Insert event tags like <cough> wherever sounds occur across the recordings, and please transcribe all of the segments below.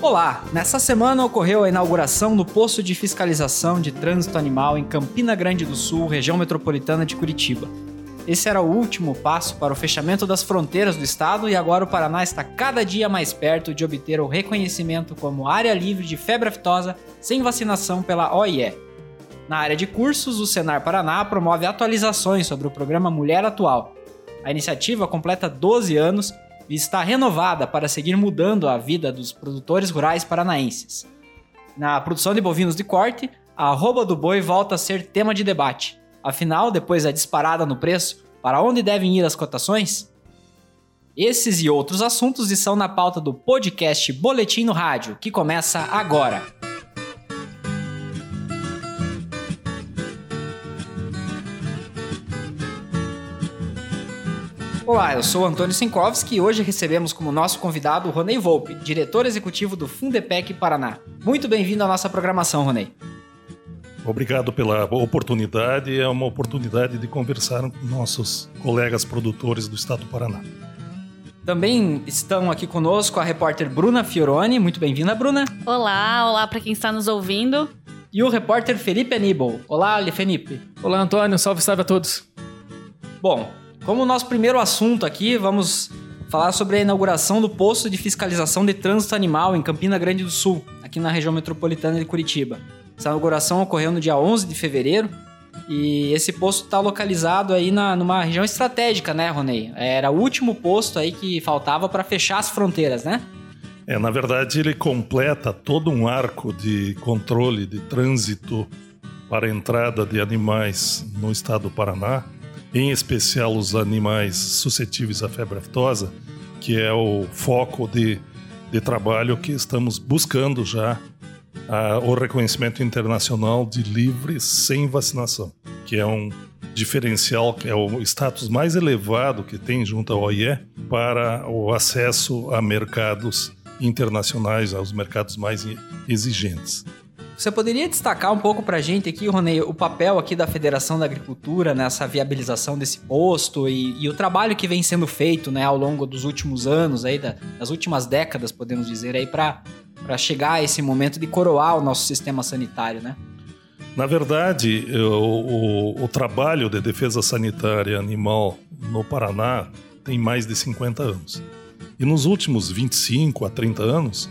Olá! Nessa semana ocorreu a inauguração do posto de fiscalização de trânsito animal em Campina Grande do Sul, região metropolitana de Curitiba. Esse era o último passo para o fechamento das fronteiras do estado e agora o Paraná está cada dia mais perto de obter o reconhecimento como área livre de febre aftosa sem vacinação pela OIE. Na área de cursos, o Senar Paraná promove atualizações sobre o programa Mulher Atual. A iniciativa completa 12 anos e está renovada para seguir mudando a vida dos produtores rurais paranaenses. Na produção de bovinos de corte, a arroba do boi volta a ser tema de debate. Afinal, depois da disparada no preço, para onde devem ir as cotações? Esses e outros assuntos estão na pauta do podcast Boletim no Rádio, que começa agora. Olá, eu sou Antônio Sinkowski e hoje recebemos como nosso convidado o Ronei Volpe, diretor executivo do Fundepec Paraná. Muito bem-vindo à nossa programação, Ronei. Obrigado pela oportunidade. É uma oportunidade de conversar com nossos colegas produtores do estado do Paraná. Também estão aqui conosco a repórter Bruna Fioroni. Muito bem-vinda, Bruna. Olá, olá para quem está nos ouvindo. E o repórter Felipe Aníbal. Olá, Felipe. Olá, Antônio. Salve, salve a todos. Bom, como nosso primeiro assunto aqui, vamos falar sobre a inauguração do posto de fiscalização de trânsito animal em Campina Grande do Sul, aqui na região metropolitana de Curitiba. Essa inauguração ocorreu no dia 11 de fevereiro e esse posto está localizado aí na, numa região estratégica, né, Ronei? Era o último posto aí que faltava para fechar as fronteiras, né? É, na verdade, ele completa todo um arco de controle de trânsito para entrada de animais no estado do Paraná em especial os animais suscetíveis à febre aftosa, que é o foco de, de trabalho que estamos buscando já a, o reconhecimento internacional de livres sem vacinação, que é um diferencial, que é o status mais elevado que tem junto à OIE para o acesso a mercados internacionais, aos mercados mais exigentes. Você poderia destacar um pouco para a gente aqui, Ronei, o papel aqui da Federação da Agricultura nessa viabilização desse posto e, e o trabalho que vem sendo feito né, ao longo dos últimos anos, aí, da, das últimas décadas, podemos dizer, aí para chegar a esse momento de coroar o nosso sistema sanitário, né? Na verdade, o, o, o trabalho de defesa sanitária animal no Paraná tem mais de 50 anos. E nos últimos 25 a 30 anos,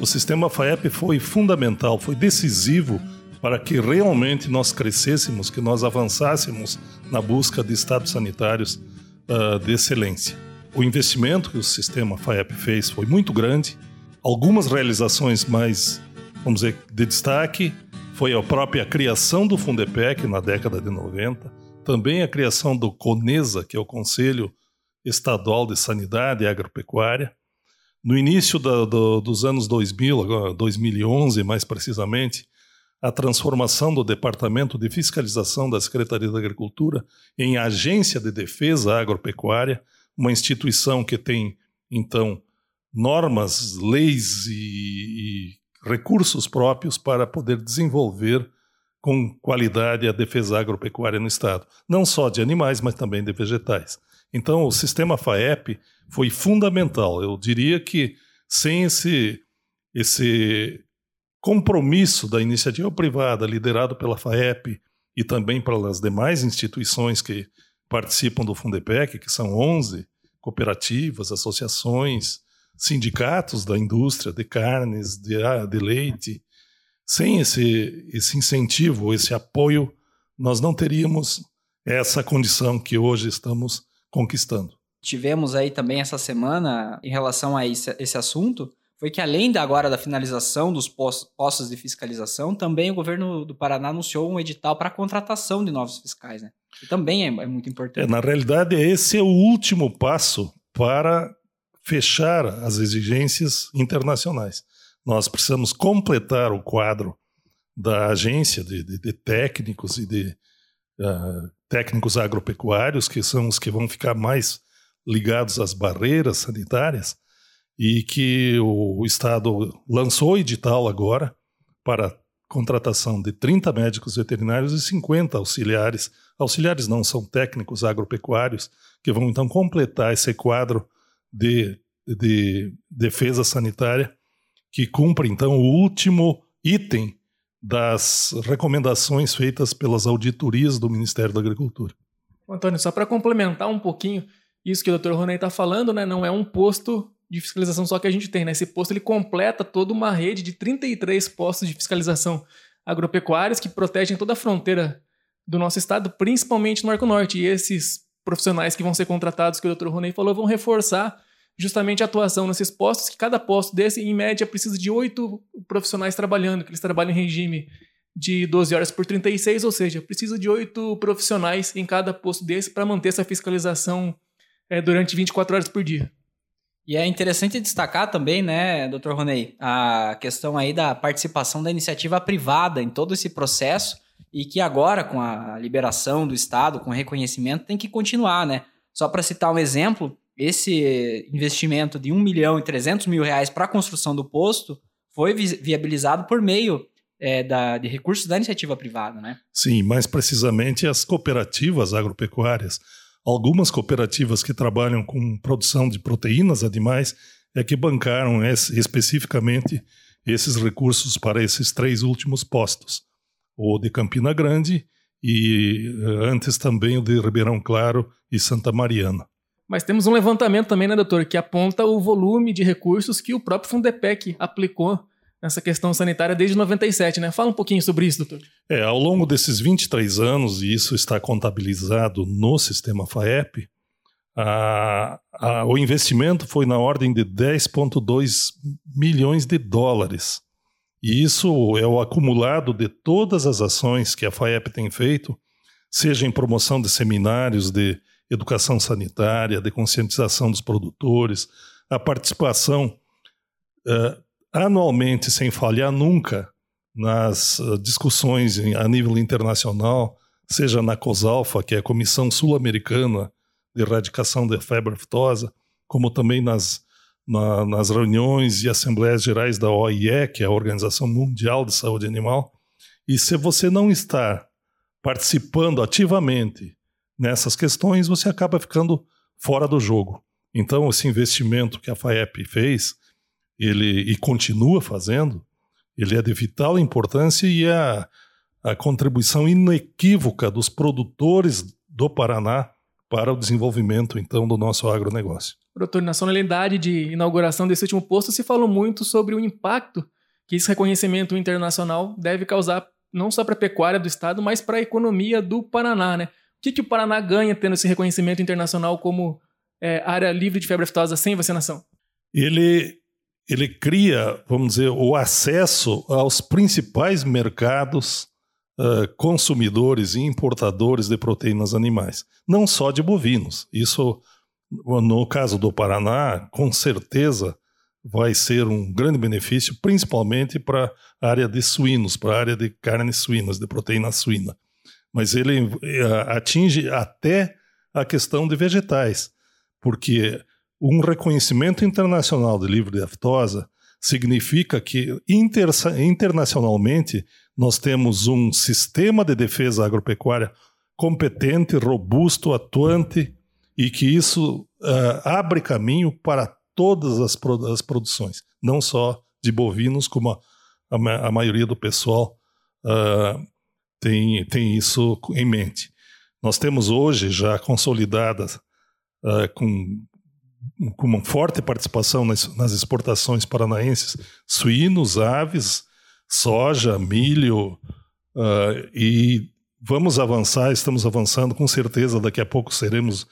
o sistema FAEP foi fundamental, foi decisivo para que realmente nós crescêssemos, que nós avançássemos na busca de estados sanitários uh, de excelência. O investimento que o sistema FAEP fez foi muito grande. Algumas realizações mais, vamos dizer, de destaque foi a própria criação do Fundepec na década de 90, também a criação do CONESA, que é o Conselho Estadual de Sanidade Agropecuária, no início do, dos anos 2000, 2011 mais precisamente, a transformação do Departamento de Fiscalização da Secretaria da Agricultura em Agência de Defesa Agropecuária, uma instituição que tem, então, normas, leis e, e recursos próprios para poder desenvolver com qualidade a defesa agropecuária no Estado, não só de animais, mas também de vegetais. Então, o sistema FAEP foi fundamental. Eu diria que sem esse, esse compromisso da iniciativa privada, liderado pela FAEP e também pelas demais instituições que participam do Fundepec, que são 11 cooperativas, associações, sindicatos da indústria de carnes, de, de leite. Sem esse, esse incentivo, esse apoio, nós não teríamos essa condição que hoje estamos conquistando. Tivemos aí também essa semana em relação a esse, esse assunto, foi que além da agora da finalização dos postos de fiscalização, também o governo do Paraná anunciou um edital para a contratação de novos fiscais, né? Que também é, é muito importante. É, na realidade, esse é o último passo para fechar as exigências internacionais. Nós precisamos completar o quadro da agência de, de, de técnicos e de uh, técnicos agropecuários, que são os que vão ficar mais ligados às barreiras sanitárias, e que o Estado lançou edital agora para contratação de 30 médicos veterinários e 50 auxiliares. Auxiliares não, são técnicos agropecuários, que vão então completar esse quadro de, de defesa sanitária que cumpre então o último item das recomendações feitas pelas auditorias do Ministério da Agricultura. Antônio, só para complementar um pouquinho isso que o Dr. Ronei está falando, né, não é um posto de fiscalização só que a gente tem, né? Esse posto ele completa toda uma rede de 33 postos de fiscalização agropecuários que protegem toda a fronteira do nosso estado, principalmente no Arco Norte. E esses profissionais que vão ser contratados, que o Dr. Ronei falou, vão reforçar justamente a atuação nesses postos, que cada posto desse, em média, precisa de oito profissionais trabalhando, que eles trabalham em regime de 12 horas por 36, ou seja, precisa de oito profissionais em cada posto desse para manter essa fiscalização é, durante 24 horas por dia. E é interessante destacar também, né, doutor Ronei, a questão aí da participação da iniciativa privada em todo esse processo e que agora, com a liberação do Estado, com o reconhecimento, tem que continuar, né? Só para citar um exemplo, esse investimento de 1 milhão e 300 mil reais para a construção do posto foi viabilizado por meio é, da, de recursos da iniciativa privada, né? Sim, mais precisamente as cooperativas agropecuárias. Algumas cooperativas que trabalham com produção de proteínas animais é que bancaram esse, especificamente esses recursos para esses três últimos postos, o de Campina Grande e eh, antes também o de Ribeirão Claro e Santa Mariana. Mas temos um levantamento também, né, doutor, que aponta o volume de recursos que o próprio Fundepec aplicou nessa questão sanitária desde 97, né? Fala um pouquinho sobre isso, doutor. É, ao longo desses 23 anos, e isso está contabilizado no sistema FAEP, a, a, o investimento foi na ordem de 10,2 milhões de dólares. E isso é o acumulado de todas as ações que a FAEP tem feito, seja em promoção de seminários de educação sanitária, de conscientização dos produtores, a participação uh, anualmente, sem falhar nunca, nas uh, discussões a nível internacional, seja na COSALFA, que é a Comissão Sul-Americana de Erradicação da Febre Aftosa, como também nas, na, nas reuniões e assembleias gerais da OIE, que é a Organização Mundial de Saúde Animal. E se você não está participando ativamente nessas questões, você acaba ficando fora do jogo. Então, esse investimento que a FAEP fez, ele e continua fazendo, ele é de vital importância e é a, a contribuição inequívoca dos produtores do Paraná para o desenvolvimento, então, do nosso agronegócio. Doutor, na solenidade de inauguração desse último posto, se falou muito sobre o impacto que esse reconhecimento internacional deve causar não só para a pecuária do estado, mas para a economia do Paraná, né? que, que o Paraná ganha tendo esse reconhecimento internacional como é, área livre de febre aftosa sem vacinação? Ele, ele cria, vamos dizer, o acesso aos principais mercados uh, consumidores e importadores de proteínas animais, não só de bovinos. Isso, no caso do Paraná, com certeza vai ser um grande benefício, principalmente para a área de suínos, para a área de carnes suínas, de proteína suína mas ele eh, atinge até a questão de vegetais, porque um reconhecimento internacional de livre de aftosa significa que inter, internacionalmente nós temos um sistema de defesa agropecuária competente, robusto, atuante e que isso uh, abre caminho para todas as, as, produções, não só de bovinos, como a, a, a maioria do pessoal uh, tem, tem isso em mente. Nós temos hoje já consolidadas uh, com, com uma forte participação nas, nas exportações paranaenses suínos, aves, soja, milho uh, e vamos avançar, estamos avançando com certeza, daqui a pouco seremos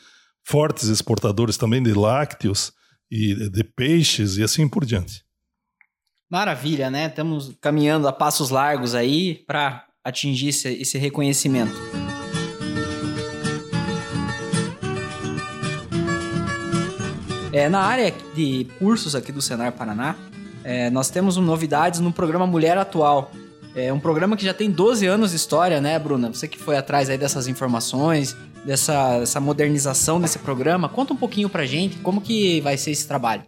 fortes exportadores também de lácteos e de peixes e assim por diante. Maravilha, né? Estamos caminhando a passos largos aí para atingir esse, esse reconhecimento. É, na área de cursos aqui do Senar Paraná, é, nós temos novidades no programa Mulher Atual. É um programa que já tem 12 anos de história, né, Bruna? Você que foi atrás aí dessas informações, dessa, dessa modernização desse programa. Conta um pouquinho pra gente como que vai ser esse trabalho.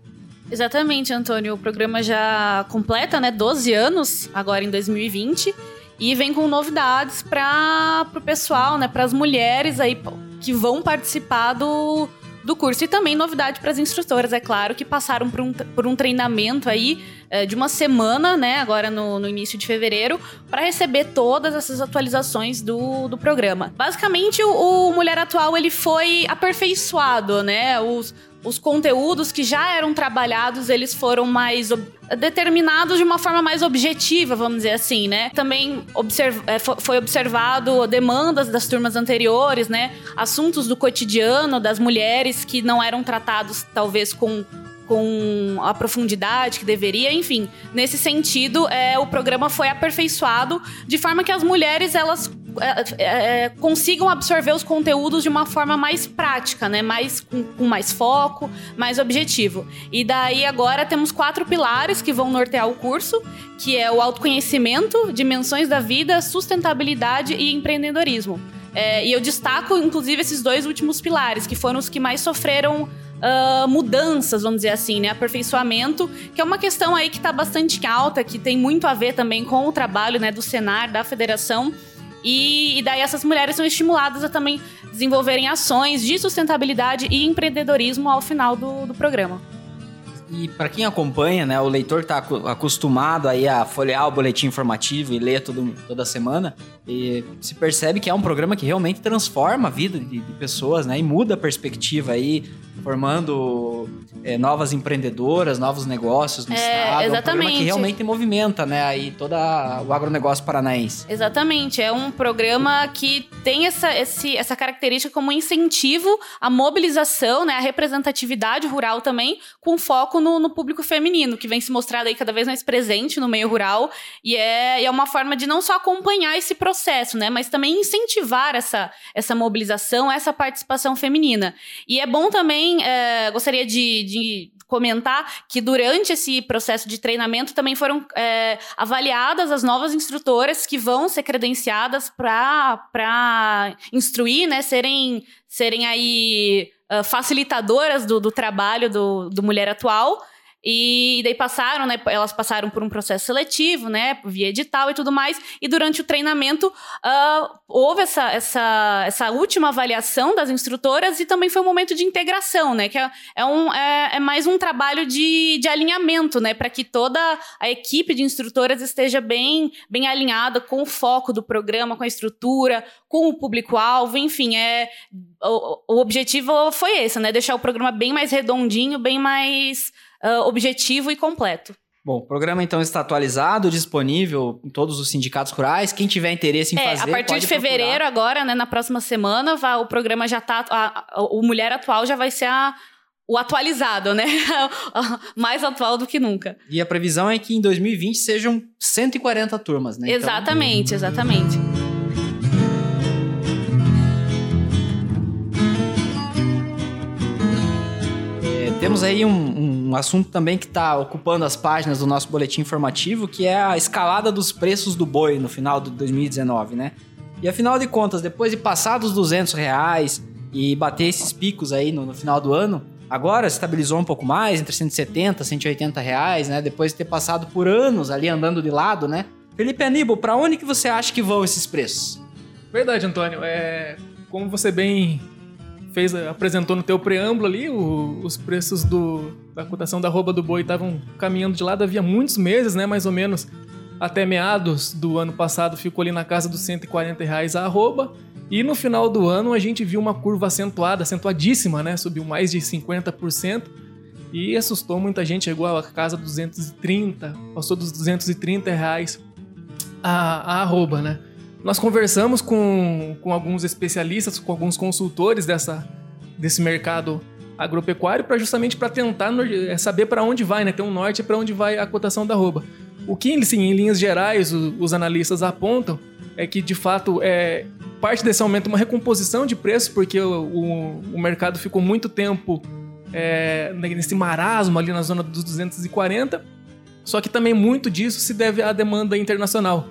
Exatamente, Antônio. O programa já completa, né, 12 anos, agora em 2020. E vem com novidades para o pessoal, né, para as mulheres aí que vão participar do, do curso. E também novidade para as instrutoras, é claro, que passaram por um, por um treinamento aí é, de uma semana, né, agora no, no início de fevereiro, para receber todas essas atualizações do, do programa. Basicamente, o, o Mulher Atual ele foi aperfeiçoado, né? Os, os conteúdos que já eram trabalhados, eles foram mais determinados de uma forma mais objetiva, vamos dizer assim, né? Também observ é, foi observado demandas das turmas anteriores, né? Assuntos do cotidiano das mulheres que não eram tratados, talvez, com com a profundidade que deveria, enfim. Nesse sentido, é, o programa foi aperfeiçoado de forma que as mulheres elas é, é, é, consigam absorver os conteúdos de uma forma mais prática, né? Mais com, com, mais foco, mais objetivo. E daí agora temos quatro pilares que vão nortear o curso, que é o autoconhecimento, dimensões da vida, sustentabilidade e empreendedorismo. É, e eu destaco, inclusive, esses dois últimos pilares, que foram os que mais sofreram uh, mudanças, vamos dizer assim, né? Aperfeiçoamento, que é uma questão aí que está bastante alta, que tem muito a ver também com o trabalho né, do Senar, da federação. E, e, daí essas mulheres são estimuladas a também desenvolverem ações de sustentabilidade e empreendedorismo ao final do, do programa. E para quem acompanha, né, o leitor está acostumado aí a folhear o boletim informativo e ler todo, toda semana, e se percebe que é um programa que realmente transforma a vida de, de pessoas, né, e muda a perspectiva aí formando é, novas empreendedoras, novos negócios no é, estado. Exatamente. É um que realmente movimenta, né, aí todo o agronegócio paranaense. Exatamente. É um programa que tem essa, esse, essa característica como incentivo à mobilização, né, à representatividade rural também, com foco no, no público feminino, que vem se mostrado aí cada vez mais presente no meio rural. E é, é uma forma de não só acompanhar esse processo, né, mas também incentivar essa, essa mobilização, essa participação feminina. E é bom também é, gostaria de, de, comentar que durante esse processo de treinamento também foram é, avaliadas as novas instrutoras que vão ser credenciadas para instruir, né, serem, serem aí uh, facilitadoras do, do trabalho do, do Mulher Atual. E daí passaram, né? Elas passaram por um processo seletivo, né? Via edital e tudo mais. E durante o treinamento uh, houve essa, essa, essa última avaliação das instrutoras e também foi um momento de integração, né? Que é, é um, é, é mais um trabalho de, de alinhamento, né? Para que toda a equipe de instrutoras esteja bem, bem alinhada com o foco do programa, com a estrutura, com o público-alvo, enfim, é o, o objetivo foi esse, né? Deixar o programa bem mais redondinho, bem mais uh, objetivo e completo. Bom, o programa então está atualizado, disponível em todos os sindicatos rurais. Quem tiver interesse em é, fazer, a partir de fevereiro procurar. agora, né, na próxima semana, vai, o programa já está, o Mulher Atual já vai ser a, o atualizado, né? <laughs> Mais atual do que nunca. E a previsão é que em 2020 sejam 140 turmas, né? Exatamente, então... exatamente. Temos aí um, um assunto também que está ocupando as páginas do nosso boletim informativo, que é a escalada dos preços do boi no final de 2019, né? E afinal de contas, depois de passar dos 200 reais e bater esses picos aí no, no final do ano, agora estabilizou um pouco mais, entre 170 e 180 reais, né? Depois de ter passado por anos ali andando de lado, né? Felipe Aníbal, para onde que você acha que vão esses preços? Verdade, Antônio. É, como você bem fez, apresentou no teu preâmbulo ali, o, os preços do, da cotação da arroba do boi estavam caminhando de lado havia muitos meses, né, mais ou menos, até meados do ano passado ficou ali na casa dos 140 reais a arroba, e no final do ano a gente viu uma curva acentuada, acentuadíssima, né, subiu mais de 50%, e assustou muita gente, chegou à casa dos 230, passou dos 230 reais a, a arroba, né. Nós conversamos com, com alguns especialistas, com alguns consultores dessa, desse mercado agropecuário para justamente para tentar é, saber para onde vai, né? Ter um norte para onde vai a cotação da arroba. O que, sim, em linhas gerais, os, os analistas apontam é que, de fato, é, parte desse aumento é uma recomposição de preços, porque o, o, o mercado ficou muito tempo é, nesse marasmo ali na zona dos 240, só que também muito disso se deve à demanda internacional.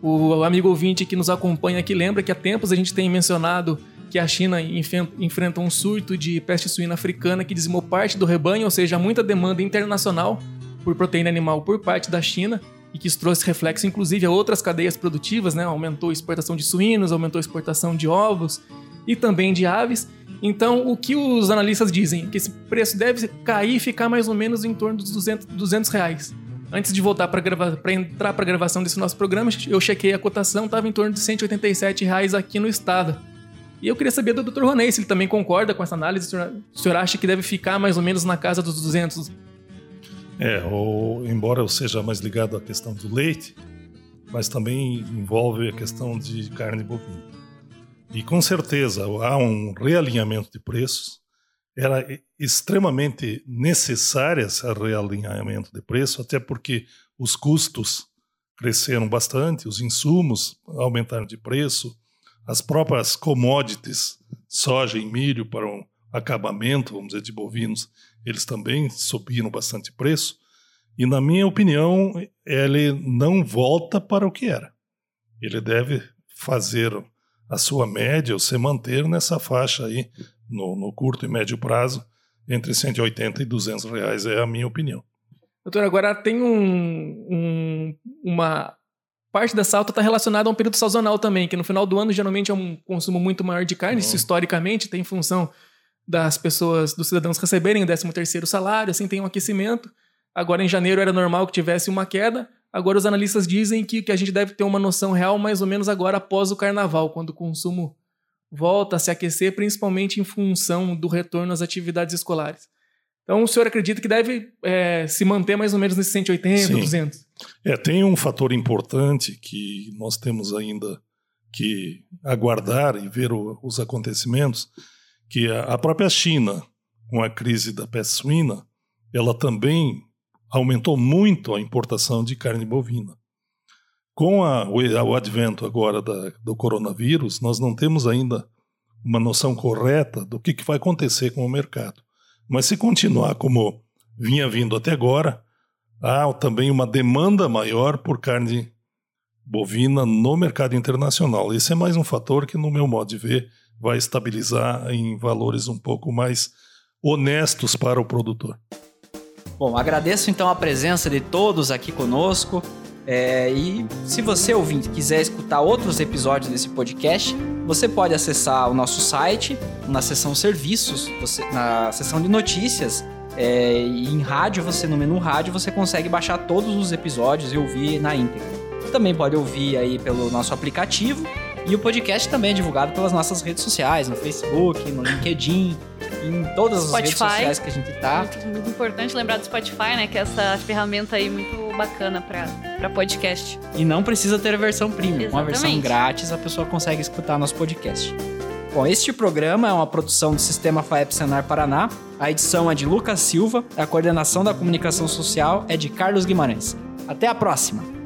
O amigo ouvinte que nos acompanha aqui lembra que há tempos a gente tem mencionado que a China enfrenta um surto de peste suína africana que dizimou parte do rebanho, ou seja, muita demanda internacional por proteína animal por parte da China e que isso trouxe reflexo inclusive a outras cadeias produtivas, né? Aumentou a exportação de suínos, aumentou a exportação de ovos e também de aves. Então, o que os analistas dizem? Que esse preço deve cair e ficar mais ou menos em torno dos 200, 200 reais. Antes de voltar para entrar para a gravação desse nosso programa, eu chequei a cotação, estava em torno de 187 reais aqui no estado. E eu queria saber do Dr. Ronei se ele também concorda com essa análise. O senhor, o senhor acha que deve ficar mais ou menos na casa dos 200? É, ou, embora eu seja mais ligado à questão do leite, mas também envolve a questão de carne bovina. E com certeza há um realinhamento de preços. Era extremamente necessário esse realinhamento de preço, até porque os custos cresceram bastante, os insumos aumentaram de preço, as próprias commodities, soja e milho para um acabamento, vamos dizer, de bovinos, eles também subiram bastante preço. E, na minha opinião, ele não volta para o que era. Ele deve fazer a sua média ou se manter nessa faixa aí, no, no curto e médio prazo, entre 180 e 200 reais, é a minha opinião. Doutor, agora tem um, um, uma parte dessa alta está relacionada a um período sazonal também, que no final do ano geralmente é um consumo muito maior de carne, isso historicamente tem função das pessoas, dos cidadãos receberem o 13 terceiro salário, assim tem um aquecimento. Agora, em janeiro, era normal que tivesse uma queda. Agora, os analistas dizem que, que a gente deve ter uma noção real mais ou menos agora após o carnaval, quando o consumo volta a se aquecer, principalmente em função do retorno às atividades escolares. Então, o senhor acredita que deve é, se manter mais ou menos nesses 180, Sim. 200? É, tem um fator importante que nós temos ainda que aguardar e ver o, os acontecimentos, que a própria China, com a crise da peste suína, ela também aumentou muito a importação de carne bovina. Com a, o, o, advento agora da, do coronavírus, nós não temos ainda uma noção correta do que, que vai acontecer com o mercado. Mas se continuar como vinha vindo até agora, há também uma demanda maior por carne bovina no mercado internacional. Esse é mais um fator que, no meu modo de ver, vai estabilizar em valores um pouco mais honestos para o produtor. Bom, agradeço então a presença de todos aqui conosco. É, e se você ouvinte quiser escutar outros episódios desse podcast, você pode acessar o nosso site na seção serviços, você, na seção de notícias. É, e em rádio, você no menu rádio, você consegue baixar todos os episódios e ouvir na íntegra. Também pode ouvir aí pelo nosso aplicativo e o podcast também é divulgado pelas nossas redes sociais, no Facebook, no LinkedIn, em todas as redes sociais que a gente tá. Muito, muito, importante lembrar do Spotify, né? Que é essa ferramenta aí muito bacana para podcast. E não precisa ter a versão premium. Exatamente. Uma versão grátis, a pessoa consegue escutar nosso podcast. Bom, este programa é uma produção do Sistema FAEP Senar Paraná. A edição é de Lucas Silva, a coordenação da comunicação social é de Carlos Guimarães. Até a próxima!